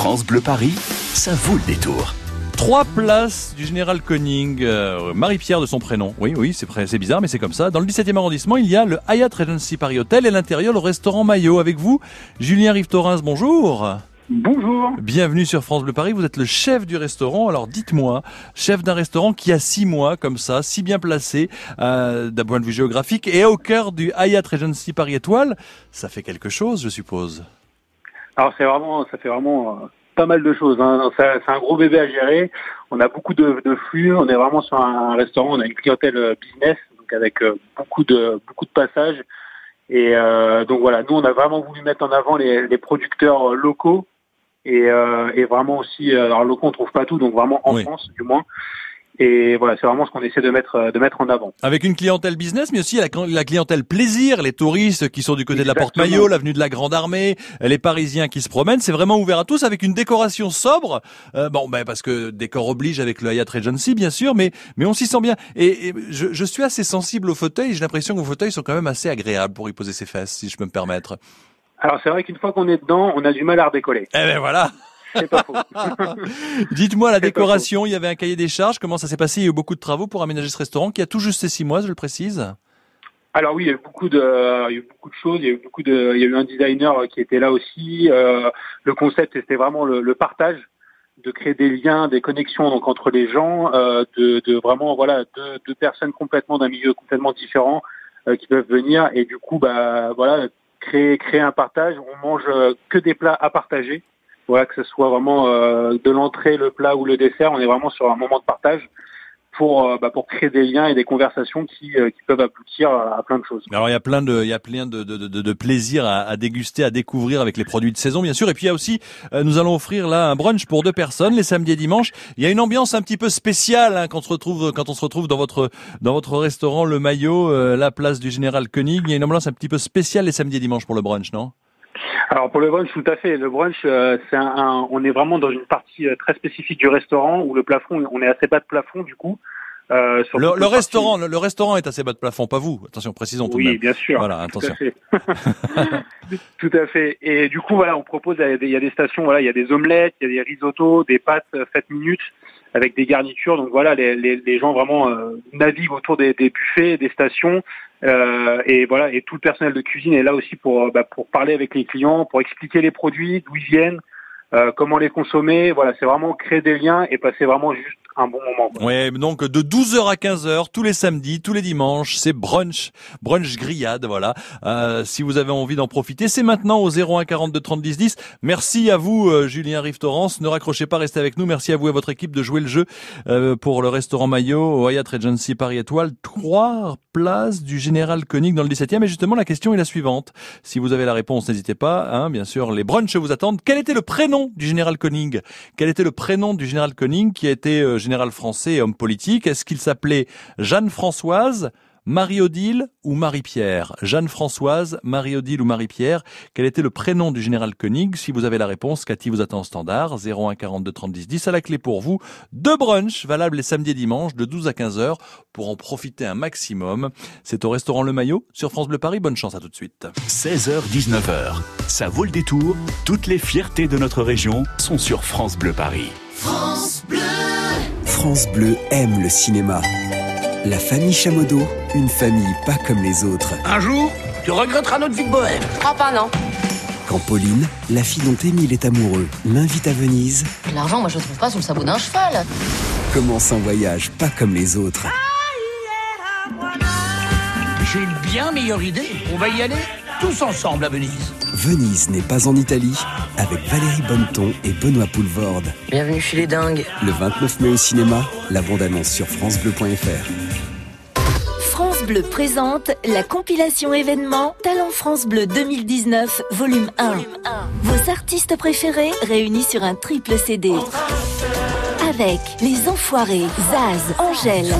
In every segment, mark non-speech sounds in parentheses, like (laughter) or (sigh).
France Bleu Paris, ça vaut le détour. Trois places du général Koning, euh, Marie-Pierre de son prénom. Oui, oui, c'est c'est bizarre, mais c'est comme ça. Dans le 17e arrondissement, il y a le Hyatt Regency Paris Hotel et l'intérieur, le restaurant Maillot. Avec vous, Julien Rive-Torins, bonjour. Bonjour. Bienvenue sur France Bleu Paris. Vous êtes le chef du restaurant. Alors dites-moi, chef d'un restaurant qui a six mois comme ça, si bien placé euh, d'un point de vue géographique et au cœur du Hyatt Regency Paris Étoile, ça fait quelque chose, je suppose. Alors c'est vraiment, ça fait vraiment euh, pas mal de choses. Hein. C'est un gros bébé à gérer. On a beaucoup de, flux. On est vraiment sur un restaurant. On a une clientèle euh, business, donc avec euh, beaucoup de beaucoup de passages. Et donc voilà, nous on a vraiment voulu mettre en avant les, producteurs locaux et, vraiment aussi, alors locaux on trouve pas tout, donc vraiment en France du moins. Et voilà, c'est vraiment ce qu'on essaie de mettre euh, de mettre en avant. Avec une clientèle business, mais aussi la, la clientèle plaisir, les touristes qui sont du côté de la Porte Maillot, l'avenue de la Grande Armée, les Parisiens qui se promènent. C'est vraiment ouvert à tous avec une décoration sobre. Euh, bon, ben parce que décor oblige avec le Hyatt Regency, bien sûr, mais mais on s'y sent bien. Et, je, je, suis assez sensible aux fauteuils. J'ai l'impression que vos fauteuils sont quand même assez agréables pour y poser ses fesses, si je peux me permettre. Alors c'est vrai qu'une fois qu'on est dedans, on a du mal à redécoller. Eh ben voilà. C'est pas faux. (laughs) Dites-moi la décoration, il y avait un cahier des charges, comment ça s'est passé? Il y a eu beaucoup de travaux pour aménager ce restaurant qui a tout juste ses six mois, je le précise. Alors oui, il y a eu beaucoup de, il y a eu beaucoup de choses. Il y a eu beaucoup de, il y a eu un designer qui était là aussi. Euh, le concept, c'était vraiment le, partage, de créer des liens, des connexions donc entre les gens, euh, de, de, vraiment voilà deux, deux personnes complètement d'un milieu complètement différent euh, qui peuvent venir et du coup bah voilà créer créer un partage. On mange que des plats à partager voilà, que ce soit vraiment euh, de l'entrée, le plat ou le dessert, on est vraiment sur un moment de partage pour euh, bah, pour créer des liens et des conversations qui, euh, qui peuvent aboutir à, plein de choses. Alors il y a plein de il y a plein de de, de, plaisir à, à, déguster, à découvrir avec les produits de saison bien sûr. Et puis il y a aussi nous allons offrir là un brunch pour deux personnes les samedis et dimanches. Il y a une ambiance un petit peu spéciale hein, quand on se retrouve quand on se retrouve dans votre dans votre restaurant le Maillot, la place du Général Koenig. Il y a une ambiance un petit peu spéciale les samedis et dimanches pour le brunch, non? Alors pour le brunch, tout à fait. Le brunch, euh, c'est un, on est vraiment dans une partie euh, très spécifique du restaurant où le plafond, on est assez bas de plafond du coup. Euh, le, restaurant, le, restaurant est assez bas de plafond, pas vous. Attention, précisons tout oui, de même. bien sûr. Voilà, attention. (laughs) Tout à, fait. Et du coup, voilà, on propose, il y a des stations, voilà, il y a des omelettes, il y a des risottos, des pâtes faites minutes avec des garnitures. Donc voilà, les, les, les gens vraiment euh, naviguent autour des, des, buffets, des stations, euh, et voilà, et tout le personnel de cuisine est là aussi pour euh, bah, pour parler avec les clients, pour expliquer les produits, d'où ils viennent, euh, comment les consommer. Voilà, c'est vraiment créer des liens et passer vraiment juste un bon moment. Ouais, donc de 12h à 15h tous les samedis, tous les dimanches, c'est brunch, brunch grillade, voilà. Euh, si vous avez envie d'en profiter, c'est maintenant au 01 42 30 10 10. Merci à vous euh, Julien Rive-Torrance, ne raccrochez pas, restez avec nous. Merci à vous et à votre équipe de jouer le jeu euh, pour le restaurant Maillot au Hyatt Regency Paris Étoile, trois places du Général Koenig dans le 17e et justement la question est la suivante. Si vous avez la réponse, n'hésitez pas, hein, bien sûr, les brunchs vous attendent. Quel était le prénom du Général Koenig? Quel était le prénom du Général Koenig qui a été euh, général français et homme politique. Est-ce qu'il s'appelait Jeanne-Françoise Marie-Odile ou Marie-Pierre? Jeanne-Françoise, Marie-Odile ou Marie-Pierre Quel était le prénom du général Koenig? Si vous avez la réponse, Cathy vous attend au standard 01 42 30 10 10 à la clé pour vous. Deux brunchs valables les samedis et dimanches de 12 à 15 heures pour en profiter un maximum. C'est au restaurant Le Maillot sur France Bleu Paris. Bonne chance à tout de suite. 16h 19h. Ça vaut le détour. Toutes les fiertés de notre région sont sur France Bleu Paris. France Bleu. France Bleu aime le cinéma. La famille Chamodo, une famille pas comme les autres. Un jour, tu regretteras notre vie de bohème. Oh, pas non. Quand Pauline, la fille dont Émile est amoureux, l'invite à Venise. L'argent, moi, je le trouve pas sous le sabot d'un cheval. Commence un voyage pas comme les autres. J'ai une bien meilleure idée. On va y aller tous ensemble à Venise. Venise n'est pas en Italie, avec Valérie Bonneton et Benoît Poulvorde. Bienvenue chez les dingues. Le 29 mai au cinéma, la bande-annonce sur francebleu.fr. France Bleu présente la compilation événement Talent France Bleu 2019, volume 1. Vos artistes préférés réunis sur un triple CD. Avec Les Enfoirés, Zaz, Angèle.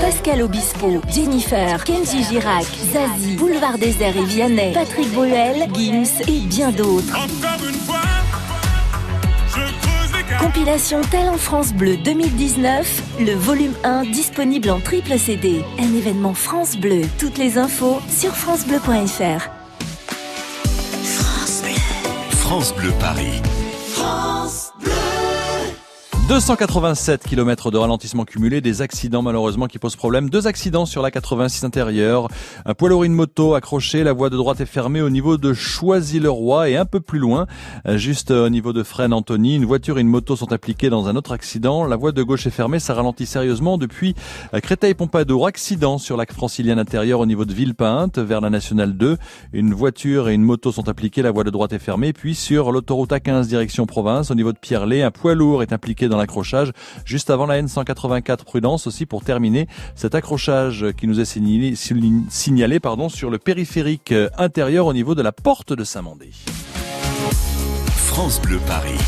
Pascal Obispo, Jennifer, Kenji Girac, Zazie, Boulevard Désert et Vianney, Patrick Bruel, Gims et bien d'autres. Compilation Talent France Bleu 2019, le volume 1 disponible en triple CD. Un événement France Bleu. Toutes les infos sur francebleu.fr. France Bleu Paris. 287 km de ralentissement cumulé, des accidents malheureusement qui posent problème. Deux accidents sur la 86 intérieure. Un poids lourd une moto accroché, la voie de droite est fermée au niveau de Choisy-le-Roi et un peu plus loin, juste au niveau de Fresnes Antony, une voiture et une moto sont impliquées dans un autre accident. La voie de gauche est fermée, ça ralentit sérieusement depuis Créteil-Pompadour. Accident sur la francilienne intérieure au niveau de Villepinte vers la nationale 2. Une voiture et une moto sont impliquées, la voie de droite est fermée. Puis sur l'autoroute A15 direction province, au niveau de Pierrelet, un poids lourd est impliqué dans accrochage juste avant la N184 Prudence aussi pour terminer cet accrochage qui nous est signalé, signalé pardon, sur le périphérique intérieur au niveau de la porte de Saint-Mandé. France Bleu Paris.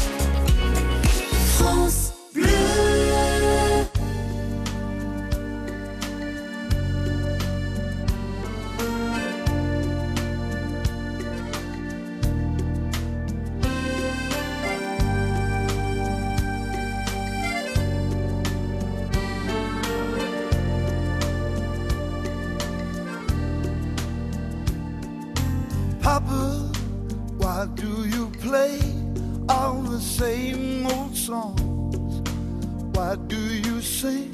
France Why do you sing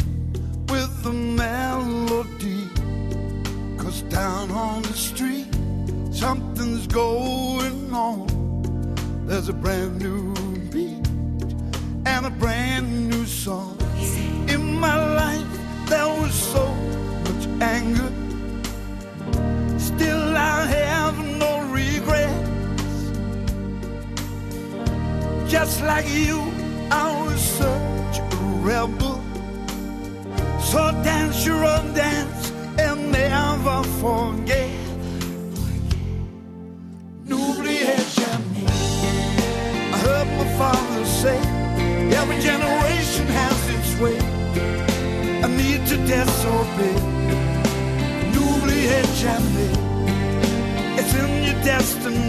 with the melody? Cause down on the street, something's going on. There's a brand new beat and a brand new song. In my life, there was so much anger. Still, I have no regrets. Just like you, I was a rebel. So dance your own dance and never forget. N'oubliez jamais. I heard my father say, every generation has its way. I need to disobey. N'oubliez jamais. It's in your destiny.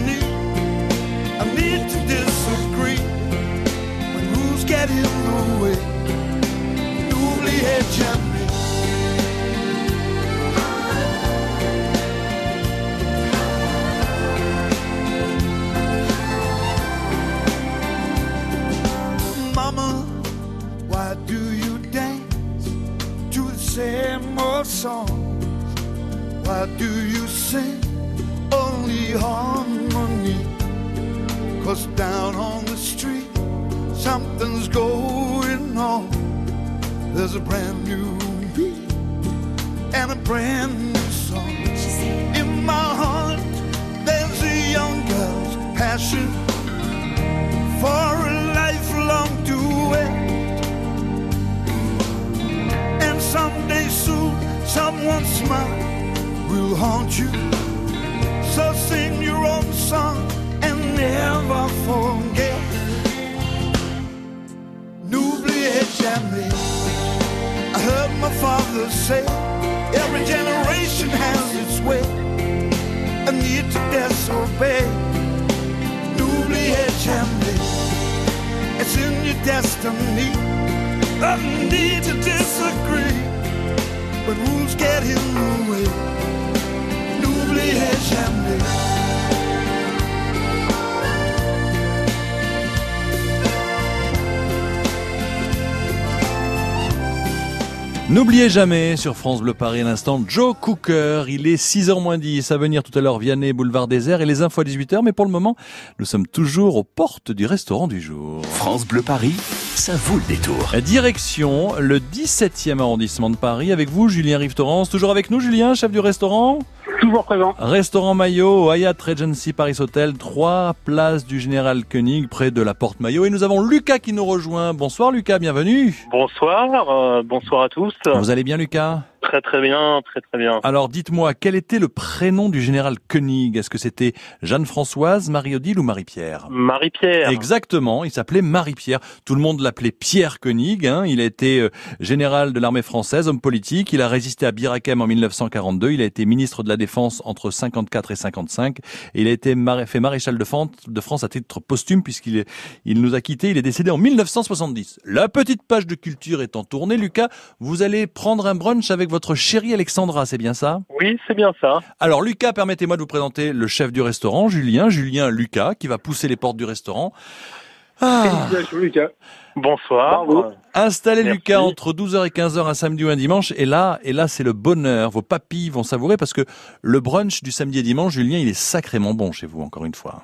You sing only harmony? Cause down on the street, something's going on. There's a brand new beat and a brand new song. In my heart, there's a young girl's passion for a lifelong duet. And someday soon, someone's smile will haunt you. So sing your own song and never forget. N'oubliez jamais. I heard my father say, every generation has its way. I need to disobey. N'oubliez jamais. It's in your destiny. I need to disagree when rules get in the way. N'oubliez jamais. N'oubliez jamais sur France Bleu Paris à l'instant Joe Cooker. Il est 6h moins 10 à venir tout à l'heure Vianney, boulevard désert et les infos à 18h. Mais pour le moment, nous sommes toujours aux portes du restaurant du jour. France Bleu Paris, ça vaut le détour. Direction le 17e arrondissement de Paris avec vous, Julien Rive-Torrance. Toujours avec nous, Julien, chef du restaurant? Toujours présent. Restaurant Maillot, Hyatt Regency Paris Hotel, 3 places du Général Koenig, près de la Porte Maillot. Et nous avons Lucas qui nous rejoint. Bonsoir Lucas, bienvenue. Bonsoir, euh, bonsoir à tous. Vous allez bien Lucas? Très très bien, très très bien. Alors dites-moi, quel était le prénom du Général Koenig? Est-ce que c'était Jeanne-Françoise, Marie-Odile ou Marie-Pierre? Marie-Pierre. Exactement, il s'appelait Marie-Pierre. Tout le monde l'appelait Pierre Koenig. Hein. Il a été euh, général de l'armée française, homme politique. Il a résisté à Bir Hakeim en 1942. Il a été ministre de la Défense entre 54 et 55. Et il a été fait maréchal de France, de France à titre posthume puisqu'il est- il nous a quittés. Il est décédé en 1970. La petite page de culture étant tournée, Lucas, vous allez prendre un brunch avec avec votre chérie Alexandra, c'est bien ça? Oui, c'est bien ça. Alors Lucas, permettez-moi de vous présenter le chef du restaurant, Julien, Julien Lucas, qui va pousser les portes du restaurant. Ah. Lucas. Bonsoir. Bravo. Installez Merci. Lucas entre 12h et 15h un samedi ou un dimanche et là et là c'est le bonheur. Vos papilles vont savourer parce que le brunch du samedi et dimanche, Julien, il est sacrément bon chez vous encore une fois.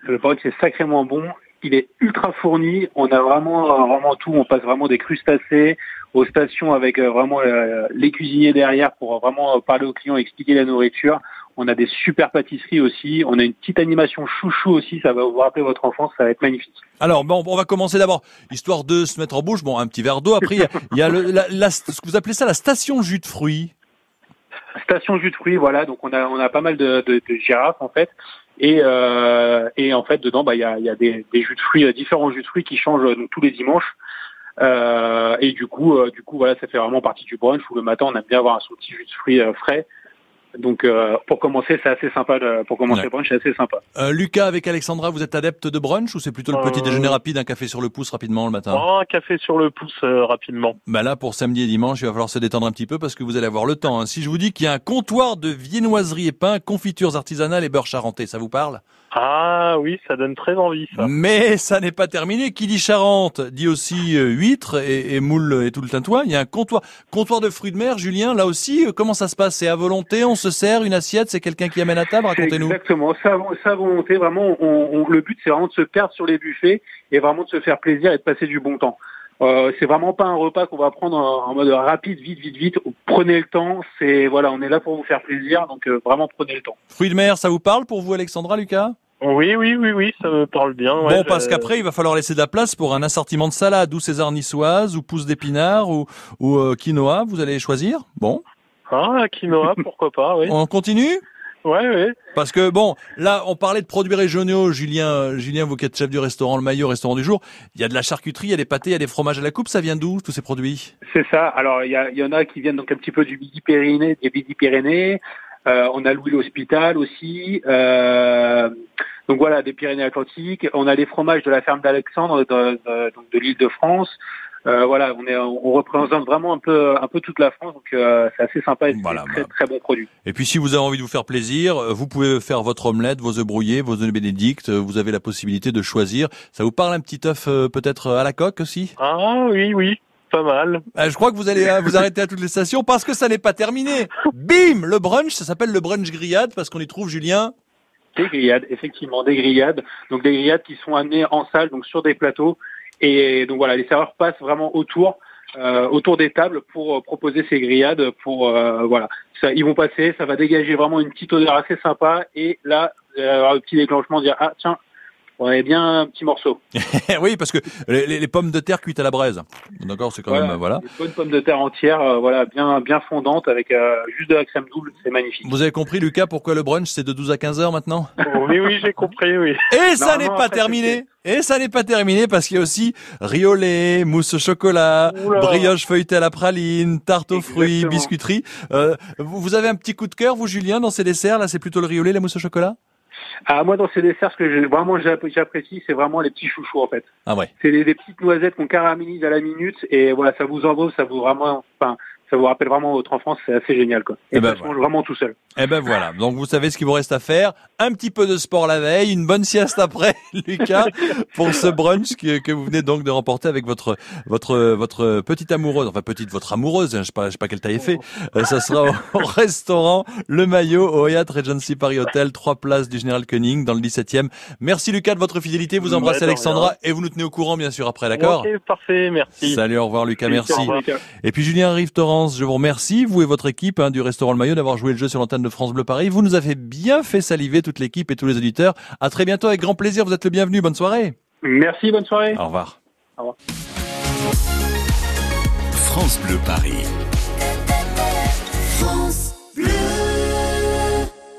Le brunch c'est sacrément bon. Il est ultra fourni. On a vraiment, vraiment tout. On passe vraiment des crustacés aux stations avec euh, vraiment euh, les cuisiniers derrière pour vraiment euh, parler aux clients, expliquer la nourriture. On a des super pâtisseries aussi. On a une petite animation chouchou aussi. Ça va vous rappeler votre enfance. Ça va être magnifique. Alors bon, on va commencer d'abord histoire de se mettre en bouche. Bon, un petit verre d'eau. Après il y a, il y a le, la, la- ce que vous appelez ça la station jus de fruits. Station jus de fruits, voilà. Donc on a on a pas mal de, de, de girafes en fait. Et, euh, et en fait dedans bah il y a, y a des, des jus de fruits, euh, différents jus de fruits qui changent euh, donc, tous les dimanches. Euh, et du coup euh, du coup voilà ça fait vraiment partie du brunch où le matin on aime bien avoir son petit jus de fruits euh, frais. Donc euh, pour commencer c'est assez sympa. de- pour commencer Ouais. le brunch c'est assez sympa. Euh, Lucas avec Alexandra, vous êtes adepte de brunch ou c'est plutôt le petit Euh, déjeuner rapide, un café sur le pouce rapidement le matin? Oh, un café sur le pouce euh, rapidement. Bah là, pour samedi et dimanche, il va falloir se détendre un petit peu parce que vous allez avoir le temps. hein. Si je vous dis qu'il y a un comptoir de viennoiserie et pain, confitures artisanales et beurre charentais, ça vous parle? Ah oui, ça donne très envie ça. Mais ça n'est pas terminé. Qui dit Charente dit aussi euh, huîtres et, et moules et tout le tintouin. Il y a un comptoir, comptoir de fruits de mer. Julien, là aussi, euh, comment ça se passe? C'est à volonté On se sert une assiette C'est quelqu'un qui amène à table? Racontez-nous. Exactement, ça, ça volonté, vraiment, on, on- le but c'est vraiment de se perdre sur les buffets et vraiment de se faire plaisir et de passer du bon temps. Euh, c'est vraiment pas un repas qu'on va prendre en, en mode rapide, vite, vite, vite. Prenez le temps, c'est voilà, on est là pour vous faire plaisir, donc euh, vraiment prenez le temps. Fruits de mer, ça vous parle pour vous, Alexandra, Lucas? Oui, oui, oui, oui, ça me parle bien. ouais, Bon, parce qu'après, il va falloir laisser de la place pour un assortiment de salade, ou César niçoise, ou pousse d'épinards, ou, ou euh, quinoa. Vous allez choisir. Bon, Ah, quinoa, (laughs) pourquoi pas, oui. on continue? Ouais, ouais. Parce que bon, là, on parlait de produits régionaux. Julien, euh, Julien, vous qui êtes chef du restaurant Le Maillot, restaurant du jour, il y a de la charcuterie, il y a des pâtés, il y a des fromages à la coupe. Ça vient d'où tous ces produits? C'est ça. Alors il y, a- il y en a qui viennent donc un petit peu du Midi-Pyrénées, des Midi-Pyrénées. Euh, on a Louis l'Hospital aussi. Euh, donc voilà, des Pyrénées-Atlantiques. On a les fromages de la ferme d'Alexandre, de, de- donc de l'île de France. Euh, voilà, on est, on représente vraiment un peu, un peu toute la France, donc euh, c'est assez sympa et c'est Voilà, un très bah. très bon produit. Et puis, si vous avez envie de vous faire plaisir, euh, vous pouvez faire votre omelette, vos œufs brouillés, vos œufs bénédicts. euh, Vous avez la possibilité de choisir. Ça vous parle un petit œuf euh, peut-être à la coque aussi? Ah oui, oui, pas mal. Je crois que vous allez vous arrêter à toutes les stations parce que ça n'est pas terminé. Bim Le brunch, ça s'appelle le brunch grillade parce qu'on y trouve Julien. Des grillades, effectivement, des grillades. Donc des grillades qui sont amenées en salle, donc sur des plateaux. Et donc voilà, les serveurs passent vraiment autour, euh, autour des tables pour euh, proposer ces grillades. Pour euh, voilà, ça, ils vont passer, ça va dégager vraiment une petite odeur assez sympa. Et là, euh, un petit déclenchement, dire ah tiens, on avait bien un petit morceau. (laughs) oui, parce que les, les- les pommes de terre cuites à la braise. D'accord, c'est quand même voilà. Des bonnes pommes de terre entières, euh, voilà, bien bien fondantes avec euh, juste de la crème double, c'est magnifique. Vous avez compris, Lucas, pourquoi le brunch c'est de 12 à 15 heures maintenant? Oui, oui, j'ai compris, oui. Et ça n'est pas terminé. Et ça n'est pas terminé parce qu'il y a aussi lait, mousse au chocolat, Oula. brioche feuilletée à la praline, tarte aux fruits, Exactement. biscuiterie. Euh, vous, avez un petit coup de cœur, vous, Julien, dans ces desserts Là, c'est plutôt le lait, la mousse au chocolat? Ah moi dans ces desserts, ce que vraiment j'app- j'apprécie, c'est vraiment les petits chouchous en fait. Ah ouais. C'est des, des petites noisettes qu'on caramélise à la minute et voilà, ça vous envoie, ça vous vraiment, enfin, ça vous rappelle vraiment votre enfance, c'est assez génial quoi. Et Eh ben, ça se mange vraiment tout seul. Eh ben voilà. Donc vous savez ce qu'il vous reste à faire. Un petit peu de sport la veille, une bonne sieste après, (laughs) Lucas, pour ce brunch que, que vous venez donc de remporter avec votre votre votre petite amoureuse, enfin petite votre amoureuse. hein, Je sais pas, je sais pas quelle taille elle fait. Euh, ça sera au, (laughs) au restaurant Le Maillot au Hyatt Regency Paris Hotel, trois places du Général Koenig dans le 17e. Merci Lucas de votre fidélité. Vous embrassez Alexandra et vous nous tenez au courant bien sûr après, d'accord Ok, parfait, merci. Salut, au revoir Lucas, merci. Au revoir. Et puis Julien Rive Je vous remercie, vous et votre équipe hein, du restaurant Le Maillot, d'avoir joué le jeu sur l'antenne de France Bleu Paris. Vous nous avez bien fait saliver toute l'équipe et tous les auditeurs. À très bientôt, avec grand plaisir. Vous êtes le bienvenu. Bonne soirée. Merci, bonne soirée. Au revoir. France Bleu Paris.